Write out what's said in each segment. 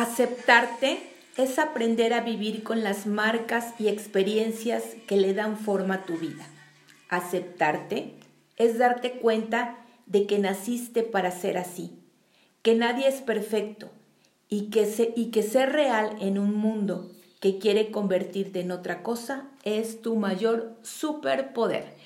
Aceptarte es aprender a vivir con las marcas y experiencias que le dan forma a tu vida. Aceptarte es darte cuenta de que naciste para ser así, que nadie es perfecto y que, ser real en un mundo que quiere convertirte en otra cosa es tu mayor superpoder.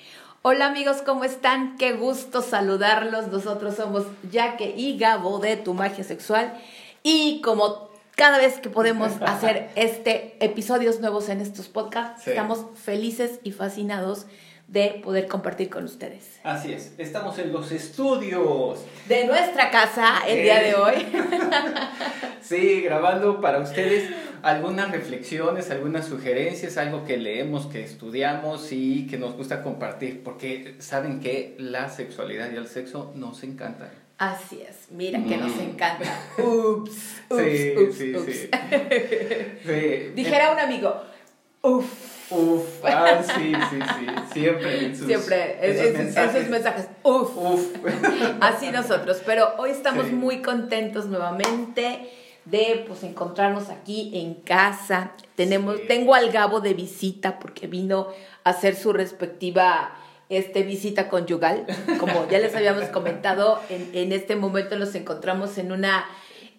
Hola amigos, ¿cómo están? Qué gusto saludarlos. Nosotros somos Jaque y Gabo de Tu Magia Sexual y como cada vez que podemos hacer este episodios nuevos en estos podcasts, estamos felices y fascinados de poder compartir con ustedes. Así es, estamos en los estudios de nuestra casa el día de hoy. sí, grabando para ustedes algunas reflexiones, algunas sugerencias, algo que leemos, que estudiamos y que nos gusta compartir, porque saben que la sexualidad y el sexo nos encantan. Así es, mira que nos mm. encanta. Ups, ups, ups, ups. Dijera un amigo, uff. Uf, ah, sí, sí, sí. Siempre en sus, Siempre, esos, mensajes. mensajes. Uf. Uf. Así nosotros. Pero hoy estamos muy contentos nuevamente de pues encontrarnos aquí en casa. Tenemos, tengo al Gabo de visita porque vino a hacer su respectiva este, visita conyugal. Como ya les habíamos comentado, en, en este momento nos encontramos en una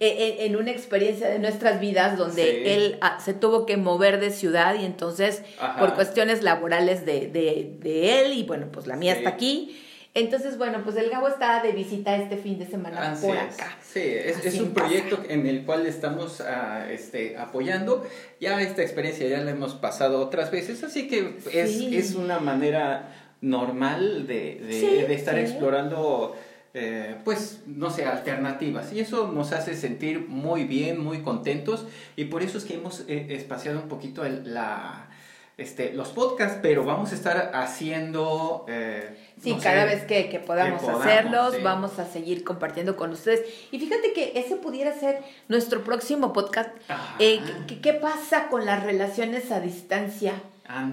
en, una experiencia de nuestras vidas donde él ah, se tuvo que mover de ciudad y entonces por cuestiones laborales de, de, él y bueno, pues la mía está aquí. Entonces, bueno, pues el Gabo está de visita este fin de semana por acá. Sí, es, es un proyecto en el cual estamos ah, este, apoyando. Ya esta experiencia ya la hemos pasado otras veces, así que es, es una manera normal de, de, de estar explorando eh, pues, no sé, alternativas. Y eso nos hace sentir muy bien, muy contentos. Y por eso es que hemos eh, espaciado un poquito la, este, los podcasts, pero vamos a estar haciendo... Eh, sí, cada vez que, que podamos, hacerlos, vamos a seguir compartiendo con ustedes. Y fíjate que ese pudiera ser nuestro próximo podcast. ¿qué, ¿Qué pasa con las relaciones a distancia?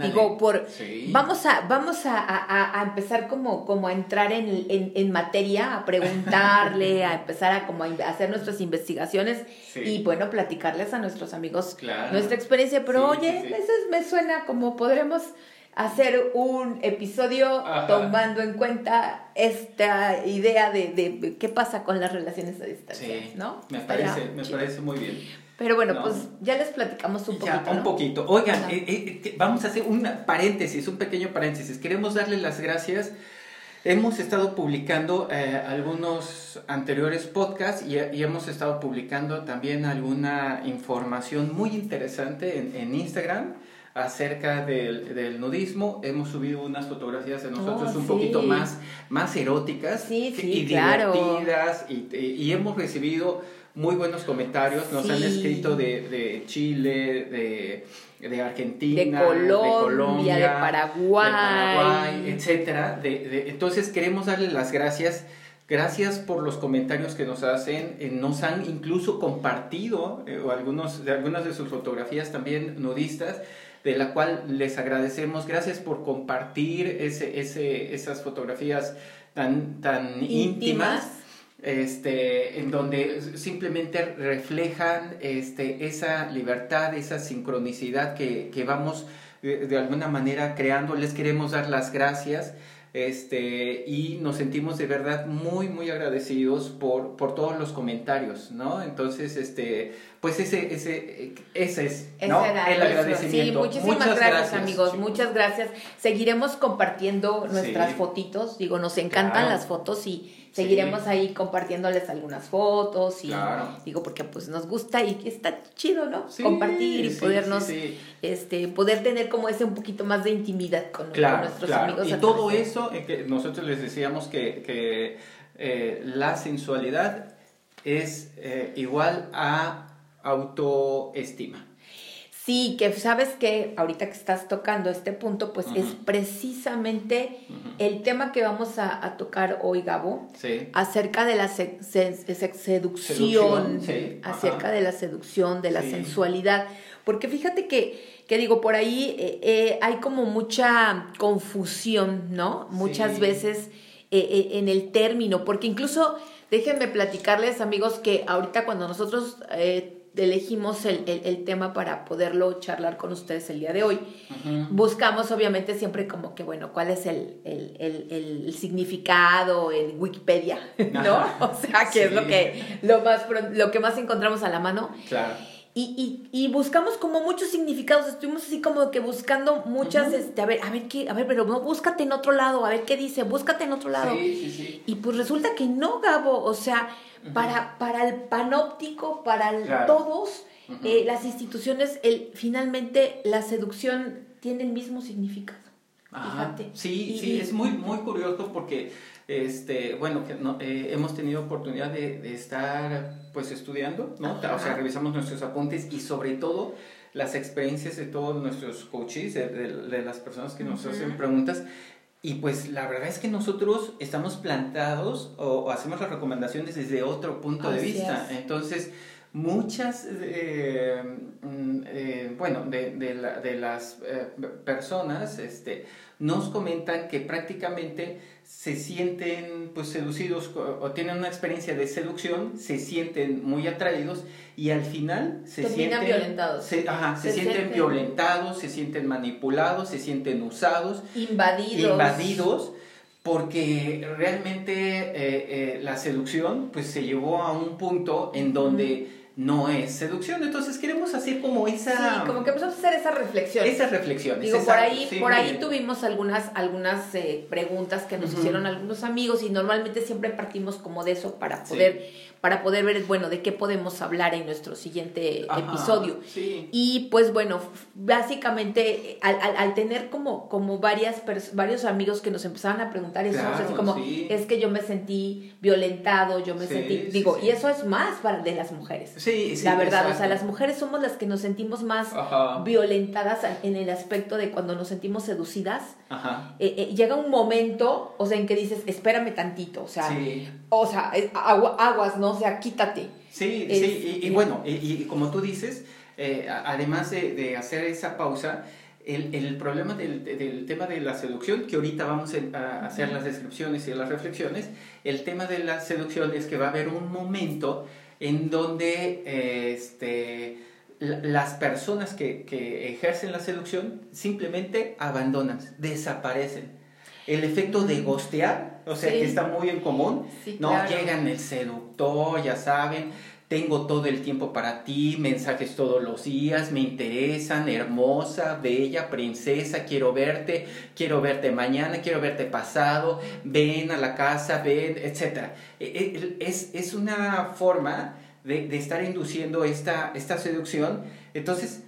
Digo, por vamos a, vamos a, empezar como, como a entrar en, en, materia, a preguntarle, a empezar a como a hacer nuestras investigaciones y bueno, platicarles a nuestros amigos nuestra experiencia. Pero oye, eso me suena como podremos hacer un episodio tomando en cuenta esta idea de, de, qué pasa con las relaciones a distancia, ¿no? Me parece, me parece muy bien. Pero bueno, pues ya les platicamos un poquito. Ya, un poquito. Oigan, eh, eh, vamos a hacer un paréntesis, un pequeño paréntesis. Queremos darle las gracias. Hemos estado publicando eh, algunos anteriores podcasts y, hemos estado publicando también alguna información muy interesante en, Instagram acerca del, nudismo. Hemos subido unas fotografías de nosotros oh, un poquito más, más eróticas y divertidas y, y hemos recibido muy buenos comentarios. Nos han escrito de, de Chile, de, de, Argentina, de Colombia, de, Paraguay, Paraguay etcétera. De, entonces queremos darle las gracias. Gracias por los comentarios que nos hacen. Eh, nos han incluso compartido eh, algunos, de algunas de sus fotografías también nudistas, de la cual les agradecemos. Gracias por compartir ese, ese, esas fotografías tan, tan íntimas este, en donde simplemente reflejan este, esa libertad, esa sincronicidad que, que vamos de, de, alguna manera creando. Les queremos dar las gracias este, y nos sentimos de verdad muy, muy agradecidos por, por todos los comentarios, ¿no? Entonces, este, pues ese, ese, ese es ¿no? el agradecimiento. Sí, muchísimas gracias, amigos, muchas gracias. Seguiremos compartiendo nuestras fotitos, digo, nos encantan las fotos y seguiremos ahí compartiéndoles algunas fotos y digo porque pues nos gusta y está chido, ¿no? Compartir y podernos este poder tener como ese un poquito más de intimidad con, nuestros amigos. Y todo eso eh, que nosotros les decíamos que, que eh, la sensualidad es eh, igual a autoestima. Sí, que sabes que ahorita que estás tocando este punto, pues es precisamente el tema que vamos a, tocar hoy, Gabo, acerca de la seducción, acerca de la seducción, de la sensualidad. Porque fíjate que, que digo, por ahí eh, eh, hay como mucha confusión, ¿no? Muchas veces eh, en el término, porque incluso déjenme platicarles, amigos, que ahorita cuando nosotros elegimos el, el, tema para poderlo charlar con ustedes el día de hoy. Buscamos obviamente siempre como que, bueno, cuál es el, el significado en Wikipedia, ¿no? O sea, que es lo que, lo, más, lo que más encontramos a la mano. Claro. Y, y, y, buscamos como muchos significados, estuvimos así como que buscando muchas, este, a ver, a ver qué, a ver, pero no, búscate en otro lado, a ver qué dice, búscate en otro lado. Sí, sí, sí. Y pues resulta que no, Gabo, o sea, para, para el panóptico, para todos, eh, las instituciones, el, finalmente la seducción tiene el mismo significado. Fíjate. Sí, sí, es muy, muy curioso porque, este, bueno, que no, eh, hemos tenido oportunidad de, de, estar, pues, estudiando, ¿no? O sea, revisamos nuestros apuntes y sobre todo las experiencias de todos nuestros coaches, de, de, las personas que nos hacen preguntas. Y pues la verdad es que nosotros estamos plantados o, hacemos las recomendaciones desde otro punto de vista. Entonces, muchas, eh, mm, eh, bueno, de, de, la, de las eh, personas este, nos comentan que prácticamente se sienten pues seducidos o, tienen una experiencia de seducción, se sienten muy atraídos y al final se sienten violentados. Se, ajá, se, sienten, violentados, se sienten manipulados, se sienten usados, invadidos. invadidos porque realmente la seducción pues se llevó a un punto en donde no es seducción. Entonces queremos hacer como esa... Sí, como que empezamos a hacer esa reflexión. Esas reflexiones. Digo, por ahí, por ahí tuvimos algunas, algunas eh, preguntas que nos hicieron algunos amigos y normalmente siempre partimos como de eso para poder para poder ver, bueno, de qué podemos hablar en nuestro siguiente episodio. Y pues bueno, básicamente al, al, tener como, como varias varios amigos que nos empezaban a preguntar eso, así como, es que yo me sentí violentado, yo me sentí, digo, y eso es más para de las mujeres. Sí, La verdad, o sea, las mujeres somos las que nos sentimos más violentadas en el aspecto de cuando nos sentimos seducidas. Eh, eh, llega un momento, o sea, en que dices, espérame tantito, o sea, o sea, aguas, ¿no? O sea, quítate. Sí, sí, y, bueno, y, como tú dices, eh, además de, de, hacer esa pausa, el, el problema del, del, tema de la seducción, que ahorita vamos a hacer las descripciones y las reflexiones, el tema de la seducción es que va a haber un momento en donde este, las personas que, que ejercen la seducción simplemente abandonan, desaparecen el efecto de gostear, o sea, que está muy en común, ¿no? Llegan el seductor, ya saben, tengo todo el tiempo para ti, mensajes todos los días, me interesan, hermosa, bella, princesa, quiero verte, quiero verte mañana, quiero verte pasado, ven a la casa, ven, etc. E, e, es, es una forma de, de estar induciendo esta, esta seducción. Entonces,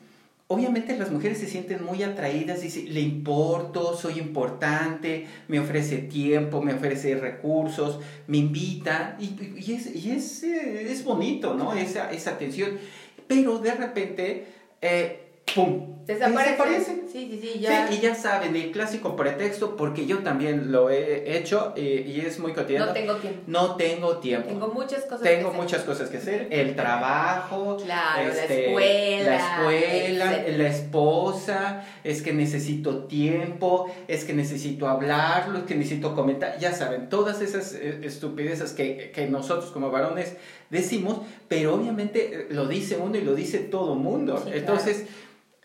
obviamente las mujeres se sienten muy atraídas, dice, le importo, soy importante, me ofrece tiempo, me ofrece recursos, me invita, y, y, es, y es, eh, es, bonito, ¿no? Esa, esa atención. Pero de repente, eh, ¡pum! Desaparece. Sí, sí, sí, ya. Sí, y ya saben, el clásico pretexto, porque yo también lo he hecho y es muy cotidiano. No tengo tiempo. No tengo tiempo. Tengo muchas cosas Tengo que muchas cosas que hacer. El trabajo, claro, la este, escuela, la escuela, la esposa, es que necesito tiempo, es que necesito hablarlo, es que necesito comentar. Ya saben, todas esas eh, estupideces que, que nosotros como varones decimos, pero obviamente eh, lo dice uno y lo dice todo mundo. Entonces,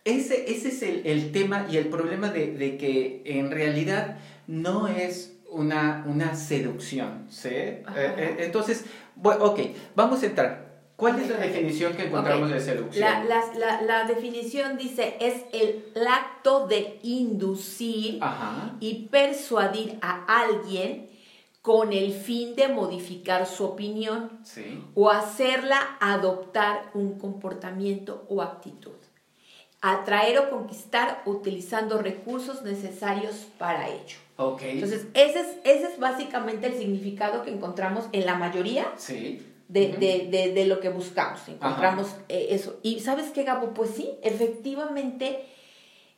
ese, ese es el, el, tema y el problema de, de, que en realidad no es una, una seducción, ¿sí? Eh, eh, entonces, bueno, ok, vamos a entrar. ¿Cuál es la definición que encontramos de seducción? La, la, la, definición dice, es el acto de inducir y persuadir a alguien con el fin de modificar su opinión o hacerla adoptar un comportamiento o actitud. Atraer o conquistar utilizando recursos necesarios para ello. Entonces, ese es, ese es básicamente el significado que encontramos en la mayoría de, lo que buscamos. Encontramos eh, eso. Y sabes qué, Gabo, pues sí, efectivamente,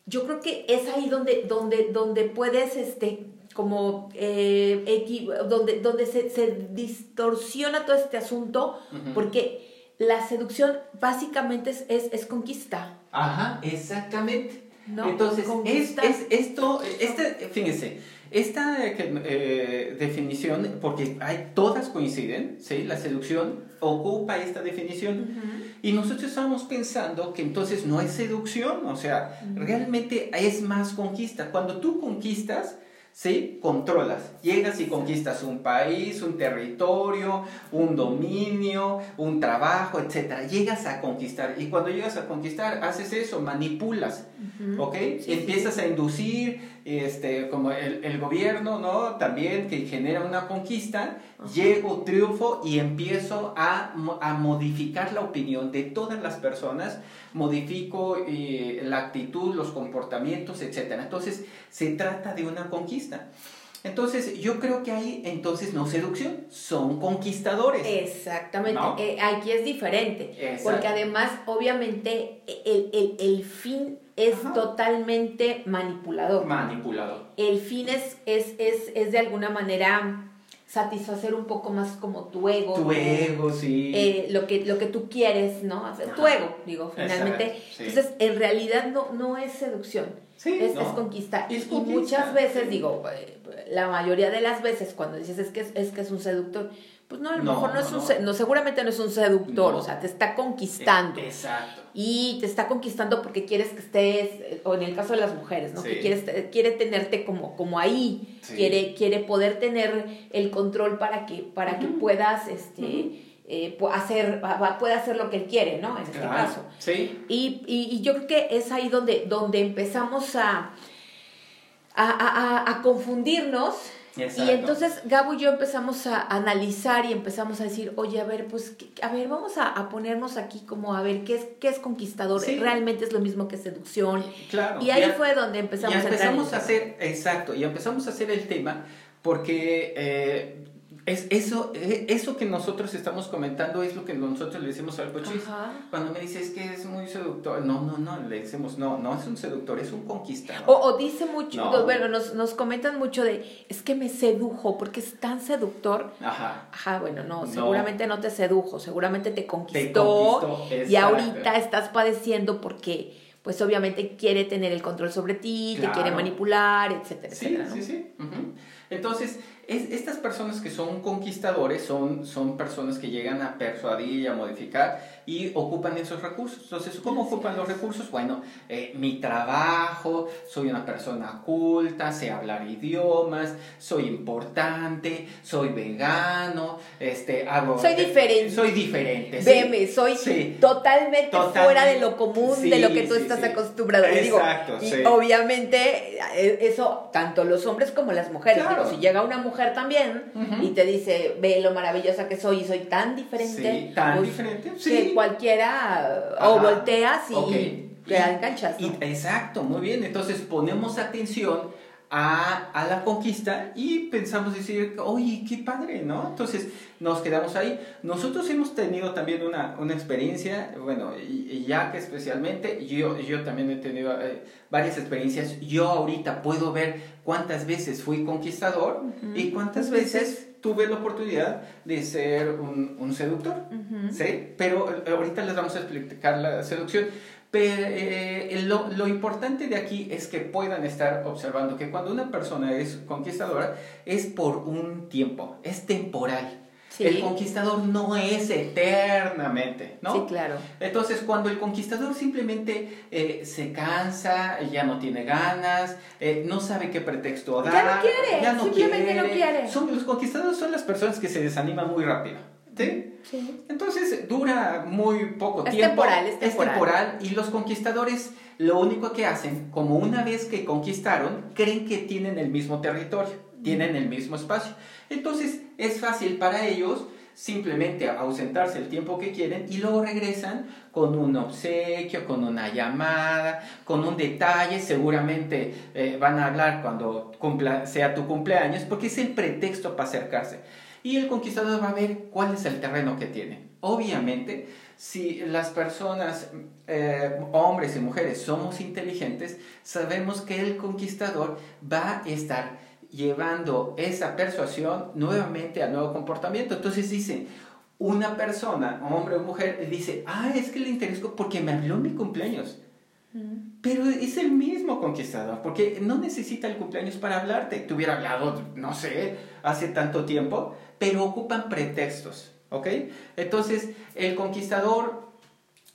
yo creo que es ahí donde, donde, donde puedes este, como eh, donde, donde se, se, distorsiona todo este asunto, porque la seducción básicamente es, es, conquista. Ajá, exactamente. Entonces, es, es, esto, este, fíjense, esta eh, definición, porque hay, todas coinciden, ¿sí? La seducción ocupa esta definición. Y nosotros estamos pensando que entonces no es seducción, o sea, realmente es más conquista. Cuando tú conquistas, ¿sí? Controlas, llegas y conquistas un país, un territorio, un dominio, un trabajo, etc. Llegas a conquistar y cuando llegas a conquistar haces eso, manipulas, ¿ok? Empiezas a inducir, este, como el, el, gobierno, ¿no? También que genera una conquista, llego, triunfo y empiezo a, a, modificar la opinión de todas las personas, modifico eh, la actitud, los comportamientos, etc. Entonces, se trata de una conquista. Entonces, yo creo que hay entonces no seducción, son conquistadores. Exactamente, eh, aquí es diferente, porque además, obviamente, el, el, el fin es totalmente manipulador. Manipulador. El fin es, es, es, es de alguna manera satisfacer un poco más como tu ego. Tu ego, sí. Eh, lo, que, lo que tú quieres, ¿no? Hacer, tu ego, digo, finalmente. Entonces, en realidad no, no es seducción. Sí, es, es, conquista. y muchas veces, digo, eh, la mayoría de las veces cuando dices es que es, que es un seductor, pues no, a lo mejor no, es un, no. seguramente no es un seductor, o sea, te está conquistando. Exacto. Y te está conquistando porque quieres que estés, o en el caso de las mujeres, ¿no? Que quieres, quiere tenerte como, como ahí, quiere, quiere poder tener el control para que, para que puedas, este, eh, hacer, puede hacer lo que él quiere, ¿no? En este caso. Sí. Y, y, yo creo que es ahí donde, donde empezamos a, a, a, a confundirnos y entonces Gabo y yo empezamos a analizar y empezamos a decir, oye, a ver, pues, a ver, vamos a, ponernos aquí como a ver qué es, qué es conquistador. Realmente es lo mismo que seducción. Claro. Y ahí fue donde empezamos, a empezamos a, hacer, exacto, y empezamos a hacer el tema porque eh, es eso, e, eso que nosotros estamos comentando es lo que nosotros le decimos al cochis. Cuando me dice es que es muy seductor, no, no, no, le decimos, no, no es un seductor, es un conquistador. O, dice mucho, bueno, nos, nos comentan mucho de, es que me sedujo porque es tan seductor. Ajá. Ajá, bueno, no, seguramente no te sedujo, seguramente te conquistó. y ahorita estás padeciendo porque pues obviamente quiere tener el control sobre ti, te quiere manipular, etcétera, sí, etcétera. Sí, sí, Entonces, estas personas que son conquistadores son, son personas que llegan a persuadir y a modificar y ocupan esos recursos. Entonces, ¿cómo ocupan los recursos? Bueno, eh, mi trabajo, soy una persona culta, sé hablar idiomas, soy importante, soy vegano, este, hago... Soy diferente. Soy diferente. Veme, soy totalmente, fuera de lo común, de lo que tú estás acostumbrado. Exacto, y obviamente eh, eso, tanto los hombres como las mujeres. Digo, si llega una mujer también y te dice, ve lo maravillosa que soy y soy tan diferente. Sí, tan pues, diferente. Sí. Que cualquiera o volteas y te enganchas. exacto, muy bien. Entonces ponemos atención a, a, la conquista y pensamos decir, oye, qué padre, ¿no? Entonces nos quedamos ahí. Nosotros hemos tenido también una, una experiencia, bueno, y, ya que especialmente, yo, yo también he tenido eh, varias experiencias, yo ahorita puedo ver cuántas veces fui conquistador y cuántas veces tuve la oportunidad de ser un, un seductor, ¿sí? Pero eh, ahorita les vamos a explicar la seducción. Pero eh, lo, lo, importante de aquí es que puedan estar observando que cuando una persona es conquistadora es por un tiempo, es temporal. El conquistador no es eternamente, ¿no? Sí, claro. Entonces, cuando el conquistador simplemente eh, se cansa, ya no tiene ganas, eh, no sabe qué pretexto dar, ya no quiere, ya no simplemente quiere, no quiere. Son, los conquistadores son las personas que se desaniman muy rápido. ¿sí? Entonces dura muy poco es tiempo. Temporal, es temporal, es temporal. Y los conquistadores lo único que hacen, como una vez que conquistaron, creen que tienen el mismo territorio, tienen el mismo espacio. Entonces es fácil para ellos simplemente ausentarse el tiempo que quieren y luego regresan con un obsequio, con una llamada, con un detalle, seguramente eh, van a hablar cuando cumpla, sea tu cumpleaños, porque es el pretexto para acercarse y el conquistador va a ver cuál es el terreno que tiene. Obviamente, si las personas, eh, hombres y mujeres, somos inteligentes, sabemos que el conquistador va a estar llevando esa persuasión nuevamente al nuevo comportamiento. Entonces dice, una persona, hombre o mujer, dice, ah, es que le interesó porque me habló mi cumpleaños. Pero es el mismo conquistador, porque no necesita el cumpleaños para hablarte. Te hubiera hablado, no sé, hace tanto tiempo, pero ocupan pretextos, ¿ok? Entonces, el conquistador,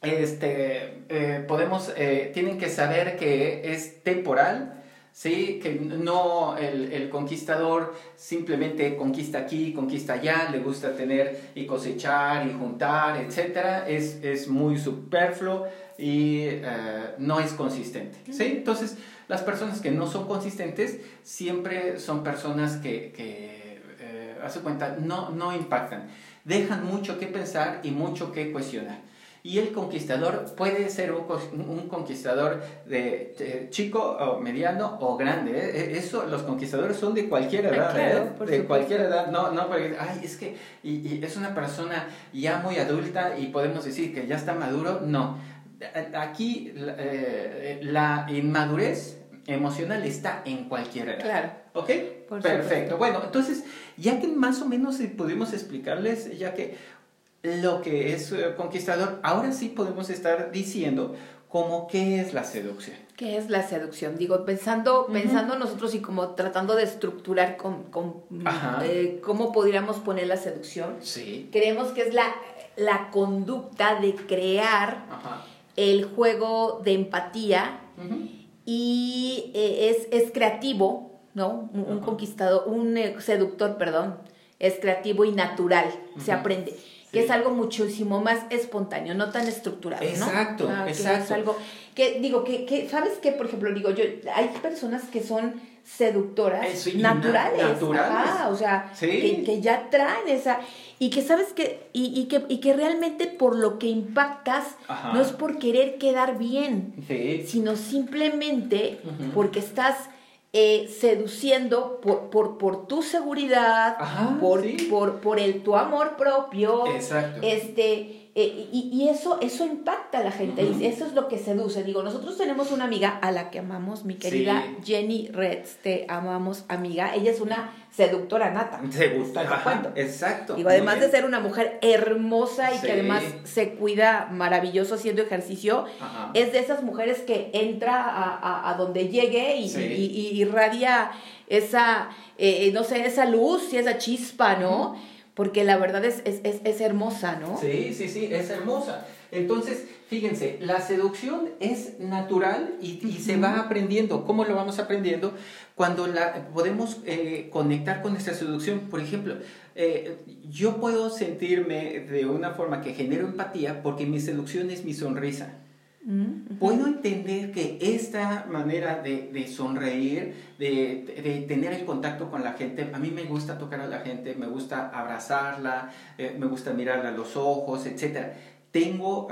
este, eh, podemos, eh, tienen que saber que es temporal, ¿sí? Que no el, el, conquistador simplemente conquista aquí, conquista allá, le gusta tener y cosechar y juntar, etc. Es, es muy superfluo y eh, no es consistente. ¿sí? Entonces, las personas que no son consistentes siempre son personas que, que eh, hace cuenta, no, no impactan. Dejan mucho que pensar y mucho que cuestionar. Y el conquistador puede ser un, un conquistador de, chico o mediano o grande. ¿eh? Eso, los conquistadores son de cualquier edad, ¿eh? de cualquier edad. No, no, porque, ay, es que y, y es una persona ya muy adulta y podemos decir que ya está maduro. No, aquí eh, la inmadurez emocional está en cualquier edad. Claro. ¿Ok? Perfecto. Bueno, entonces, ya que más o menos pudimos explicarles, ya que lo que es eh, conquistador, ahora sí podemos estar diciendo como qué es la seducción. ¿Qué es la seducción? Digo, pensando, pensando nosotros y como tratando de estructurar con, con eh, cómo podríamos poner la seducción. Sí. Creemos que es la, la conducta de crear el juego de empatía y eh, es, creativo, ¿no? Un, conquistador, un eh, seductor, perdón, es creativo y natural, se aprende. Que es algo muchísimo más espontáneo, no tan estructurado, exacto, ¿no? exacto. es algo que, digo, que, que, ¿sabes qué? Por ejemplo, digo, yo, hay personas que son seductoras naturales. naturales. o sea, que, que, ya traen esa y que sabes que, y, y, que, y que realmente por lo que impactas no es por querer quedar bien, sino simplemente porque estás eh, seduciendo por, por, por, tu seguridad, por, por, por el tu amor propio, este eh, y, eso, eso impacta a la gente, y eso es lo que seduce. Digo, nosotros tenemos una amiga a la que amamos, mi querida Jenny Reds, te amamos, amiga. Ella es una seductora nata. Se gusta, exacto. Digo, además de ser una mujer hermosa y que además se cuida maravilloso haciendo ejercicio, es de esas mujeres que entra a, a, donde llegue y, y, irradia esa, eh, no sé, esa luz y esa chispa, ¿no? Porque la verdad es, es, es, hermosa, ¿no? Sí, sí, sí, es hermosa. Entonces, fíjense, la seducción es natural y, se va aprendiendo. ¿Cómo lo vamos aprendiendo? Cuando la, podemos eh, conectar con nuestra seducción. Por ejemplo, eh, yo puedo sentirme de una forma que genero empatía porque mi seducción es mi sonrisa. Puedo entender que esta manera de, de sonreír, de, de, tener el contacto con la gente, a mí me gusta tocar a la gente, me gusta abrazarla, eh, me gusta mirarla a los ojos, etc. Tengo,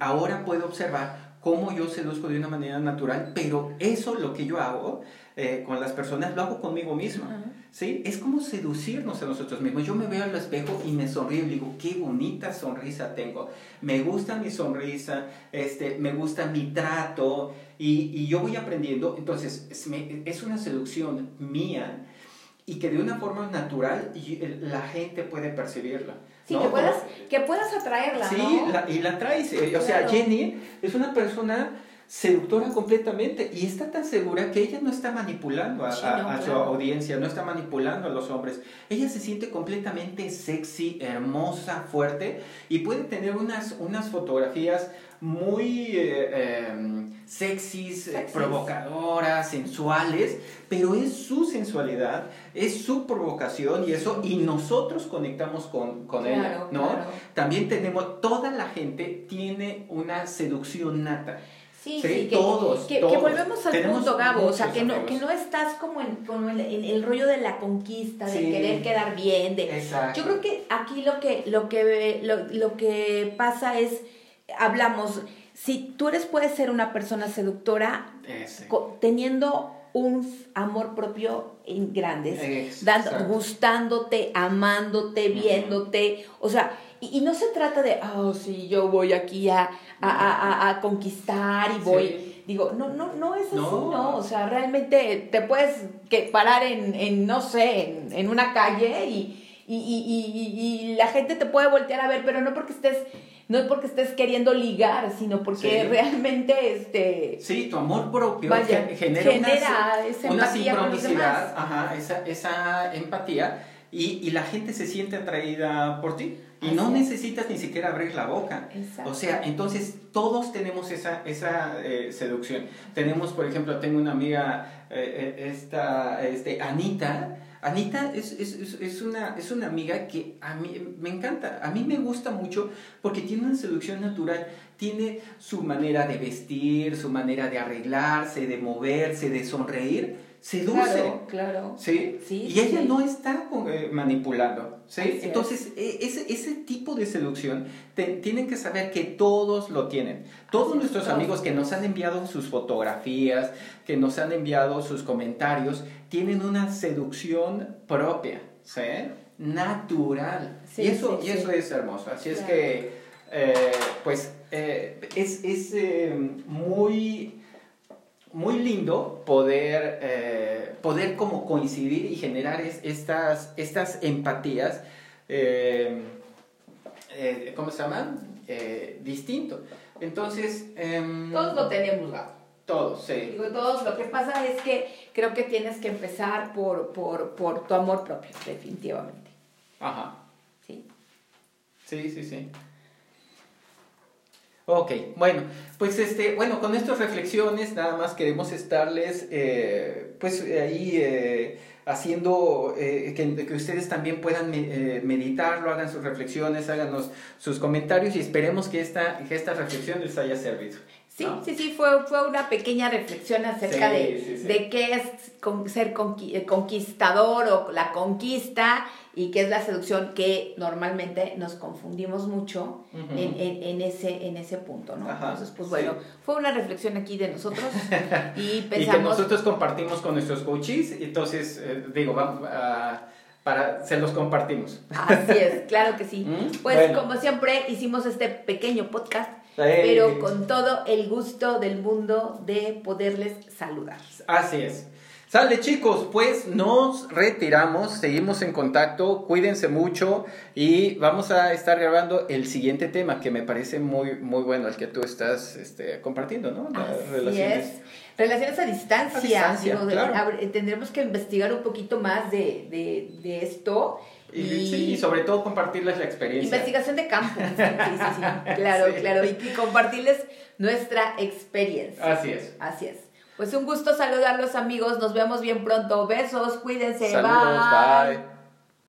ahora puedo observar cómo yo seduzco de una manera natural, pero eso lo que yo hago eh, con las personas lo hago conmigo mismo. ¿sí? Es como seducirnos a nosotros mismos. Yo me veo al espejo y me sonrío y digo, qué bonita sonrisa tengo. Me gusta mi sonrisa, este, me gusta mi trato y, y yo voy aprendiendo. Entonces, es, es, una seducción mía y que de una forma natural la gente puede percibirla. Sí, que, puedas, que puedas atraerla. Sí, y la traes. Eh, o sea, Jenny es una persona seductora completamente y está tan segura que ella no está manipulando a, su audiencia, no está manipulando a los hombres. Ella se siente completamente sexy, hermosa, fuerte y puede tener unas, unas fotografías muy eh, em, sexys, eh, provocadoras, sensuales, pero es su sensualidad, es su provocación y eso, y nosotros conectamos con, con ella, ¿no? También tenemos, toda la gente tiene una seducción nata. Sí, sí, que, todos, que, volvemos al punto, Gabo, o sea, que no, que no estás como en, como en, el rollo de la conquista, de querer quedar bien, de... Yo creo que aquí lo que, lo que, lo, lo que pasa es, hablamos, si tú eres, puedes ser una persona seductora teniendo un amor propio en grandes, dando, gustándote, amándote, viéndote, o sea, y, no se trata de, oh, sí, yo voy aquí a, a, a, conquistar y voy. Digo, no, no, no es así, no. O sea, realmente te puedes que parar en, en no sé, en, en una calle y, y, y, y, la gente te puede voltear a ver, pero no porque estés no es porque estés queriendo ligar, sino porque realmente este Sí, tu amor propio genera, una, esa sincronicidad, ajá, esa, esa empatía y, y, la gente se siente atraída por ti. Y no necesitas ni siquiera abrir la boca. O sea, entonces todos tenemos esa, esa eh, seducción. Tenemos, por ejemplo, tengo una amiga, eh, eh, esta, este, Anita, Anita es, es, es, una, es una amiga que a mí me encanta, a mí me gusta mucho porque tiene una seducción natural, tiene su manera de vestir, su manera de arreglarse, de moverse, de sonreír, seduce. Claro, claro. ¿Sí? sí y ella no está manipulando. ¿Sí? Entonces, e, ese, ese tipo de seducción tienen que saber que todos lo tienen. Todos nuestros amigos que nos han enviado sus fotografías, que nos han enviado sus comentarios, tienen una seducción propia, ¿sí? Natural. y, eso, y eso es hermoso. Así es que, eh, pues, eh, es, es muy muy lindo poder, eh, poder como coincidir y generar estas, estas empatías, eh, eh, ¿cómo se llaman? distinto. Entonces... Em, todos lo tenemos, Todos, sí. Digo, todos, lo que pasa es que creo que tienes que empezar por, por, por tu amor propio, definitivamente. Ajá. Sí. Sí, sí, sí. Ok, bueno, pues este, bueno, con estas reflexiones nada más queremos estarles, eh, pues ahí eh, haciendo eh, que, que, ustedes también puedan meditarlo, hagan sus reflexiones, háganos sus comentarios y esperemos que esta, que esta reflexión les haya servido. Sí, sí, sí, fue, fue una pequeña reflexión acerca de, de qué es ser conquistador o la conquista y qué es la seducción que normalmente nos confundimos mucho en, en, ese, en ese punto, ¿no? Entonces, pues bueno, fue una reflexión aquí de nosotros y pensamos... y que nosotros compartimos con nuestros coaches, entonces, eh, digo, vamos a para se los compartimos. Así es, claro que sí. ¿Mm? Pues como siempre hicimos este pequeño podcast pero con todo el gusto del mundo de poderles saludar. Así es. Sale chicos, pues nos retiramos, seguimos en contacto, cuídense mucho y vamos a estar grabando el siguiente tema que me parece muy, muy bueno, el que tú estás este, compartiendo, ¿no? relaciones. Relaciones a distancia. tendremos que investigar un poquito más de, de, de esto y, sí, y sobre todo compartirles la experiencia. Investigación de campo. Sí, sí, sí. Claro, claro. Y compartirles nuestra experiencia. Así es. Así es. Pues un gusto saludarlos amigos. Nos vemos bien pronto. Besos, cuídense. bye.